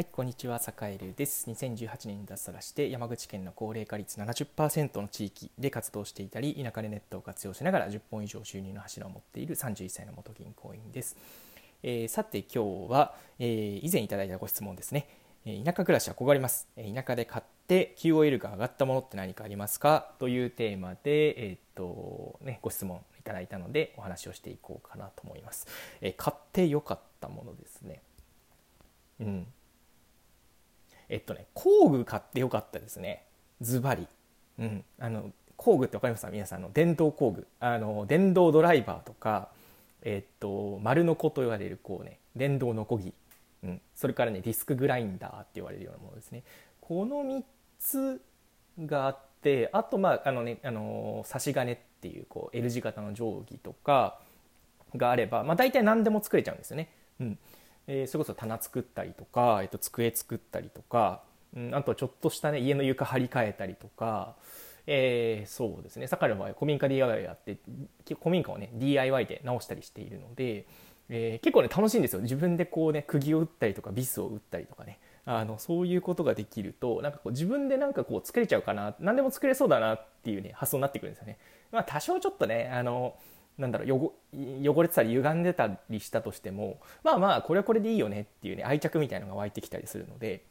はい、こんにちは、坂井流です。2018年に脱サラして山口県の高齢化率70%の地域で活動していたり、田舎でネットを活用しながら10本以上収入の柱を持っている31歳の元銀行員です。えーさて今日は、えー以前いただいたご質問ですね。え田舎暮らしはこがります。え田舎で買って QOL が上がったものって何かありますか？というテーマで、えーっとね、ご質問いただいたのでお話をしていこうかなと思います。え買ってよかったものですね。うん。えっとね、工具買ってよかったですね。ズバリ。うん。あの、工具ってわかりますか？皆さんの電動工具。あの、電動ドライバーとか、えっと、丸の子と言われる、こうね、電動のこぎ。うん。それからね、ディスクグラインダーって言われるようなものですね。この3つがあって、あと、まあ、あのね、あの、差し金っていう、こう、L 字型の定規とかがあれば、まあ、大体何でも作れちゃうんですよね。うん。えーそれこそ棚作ったりとか、えっと机作ったりとか、うん、あとちょっとした、ね、家の床張り替えたりとか、えーそうですね。坂の場合古民家 DIY をやって古民家をね DIY で直したりしているので、えー結構ね楽しいんですよ。自分でこうね釘を打ったりとかビスを打ったりとかね。あのそういうことができるとなんかこう自分でなんかこう作れちゃうかな何でも作れそうだなっていうね発想になってくるんですよね。まあ、多少ちょっとねあのなんだろう汚れてたり歪んでたりしたとしてもまあまあこれはこれでいいよねっていうね愛着みたいのが湧いてきたりするので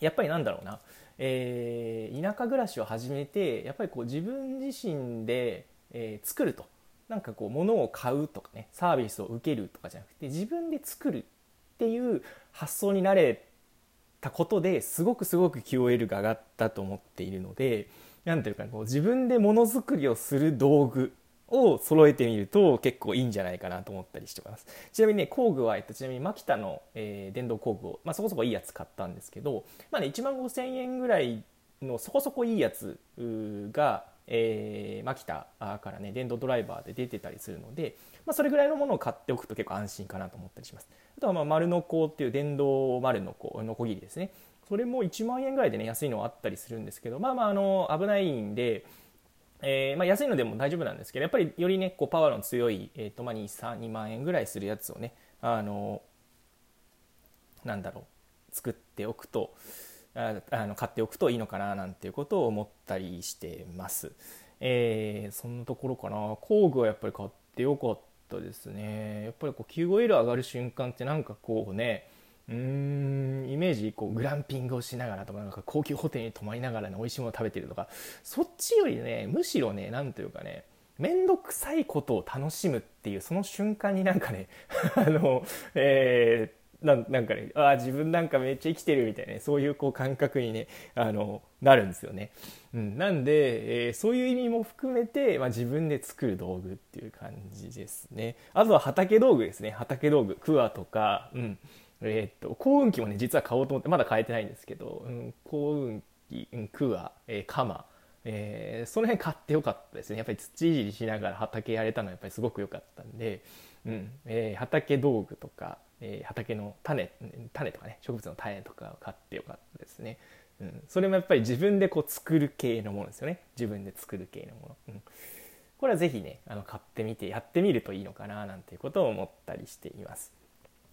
やっぱりなんだろうな、えー田舎暮らしを始めてやっぱりこう自分自身で、えー作ると。なんかこう物を買うとかねサービスを受けるとかじゃなくて自分で作るっていう発想になれたことですごくすごく QOL が上がったと思っているのでなんていうかこう自分でものづくりをする道具を揃えてみると結構いいんじゃないかなと思ったりしてます。ちなみにね工具は、えっと、ちなみにマキタの、えー電動工具を、まあ、そこそこいいやつ買ったんですけど、まあね、1万5000円ぐらいのそこそこいいやつが、えーマキタからね電動ドライバーで出てたりするので、まあ、それぐらいのものを買っておくと結構安心かなと思ったりします。あとはまあ丸のこっていう電動丸のこのこぎりですね。それも1万円ぐらいでね安いのはあったりするんですけどまあまああの危ないんでえーまあ、安いのでも大丈夫なんですけどやっぱりよりねこうパワーの強い、えーとまあ、2, 3 2万円ぐらいするやつをねあのなんだろう作っておくとああの買っておくといいのかななんていうことを思ったりしてます、えーそんなところかな。工具はやっぱり買ってよかったですね。やっぱりこう QOL 上がる瞬間ってなんかこうねうーんイメージこうグランピングをしながらとかなんか高級ホテルに泊まりながらね美味しいものを食べてるとかそっちよりねむしろねなんというかね面倒くさいことを楽しむっていうその瞬間になんかね あの、えーななんかねあー自分なんかめっちゃ生きてるみたいなねそういうこう感覚にねあのなるんですよね、うん、なんで、えーそういう意味も含めて、まあ、自分で作る道具っていう感じですね。あとは畑道具ですね。畑道具クワとか、うん。えーっと幸運期もね実は買おうと思ってまだ買えてないんですけど、うん、幸運期、うん、クワ、えー、カマえーその辺買ってよかったですね。やっぱり土いじりしながら畑やれたのはやっぱりすごく良かったんで、うんえー畑道具とか、えー畑の種種とかね植物の種とかを買ってよかったですね、うん、それもやっぱり自分でこう作る系のものですよね。自分で作る系のもの、うん、これはぜひねあの買ってみてやってみるといいのかななんていうことを思ったりしています。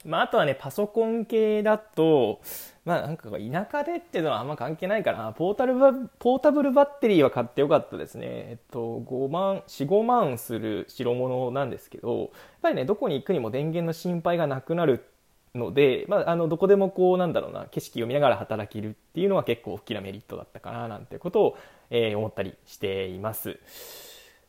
まあ、あとはね、パソコン系だと、まあなんか田舎でっていうのはあんま関係ないかな。ポータルバポータブルバッテリーは買ってよかったですね。えっと、5万、4、5万する代物なんですけど、やっぱりね、どこに行くにも電源の心配がなくなるので、まあ、あの、どこでもこう、なんだろうな、景色を見ながら働けるっていうのは結構大きなメリットだったかな、なんてことを、えー思ったりしています。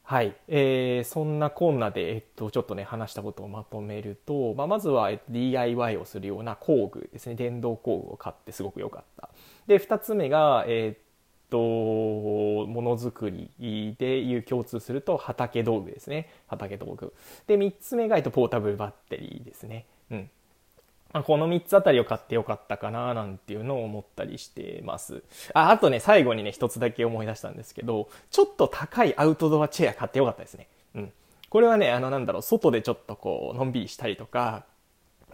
はい、えーそんなこんなで、えっと、ちょっとね、話したことをまとめると、まあ、まずは、DIY をするような工具ですね、電動工具を買ってすごく良かった。で、二つ目が、えっと、ものづくりでいう共通すると、畑道具ですね、畑道具。で、三つ目が、えっと、ポータブルバッテリーですね。うん。まこの3つあたりを買ってよかったかななんていうのを思ったりしてます。あ、あとね、最後にね、一つだけ思い出したんですけど、ちょっと高いアウトドアチェア買ってよかったですね。うん。これはね、あの、なんだろう、外でちょっとこう、のんびりしたりとか、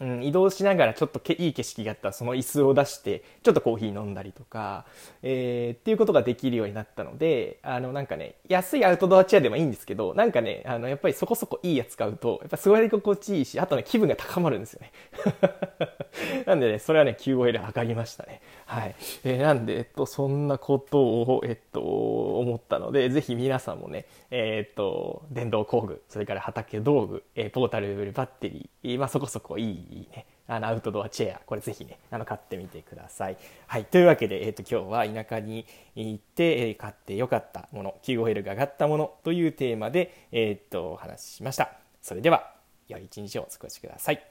うん、移動しながらちょっとけいい景色があったらその椅子を出してちょっとコーヒー飲んだりとか、えー、っていうことができるようになったのであのなんかね安いアウトドアチェアでもいいんですけどなんかねあのやっぱりそこそこいいやつ買うとやっぱ座り心地いいしあとね気分が高まるんですよね。なんでねそれはね QOL 上がりましたね。はい、えー、なんでえっとそんなことをえっと思ったのでぜひ皆さんもねえー、っと電動工具それから畑道具、えー、ポータルバッテリー、まあ、そこそこいいいいねあのアウトドアチェアこれぜひねあの買ってみてください。はい、というわけで、えーと、今日は田舎に行って、えー、買ってよかったもの Q5L が上がったものというテーマで、えーと、お話ししました。それでは良い一日をお過ごしください。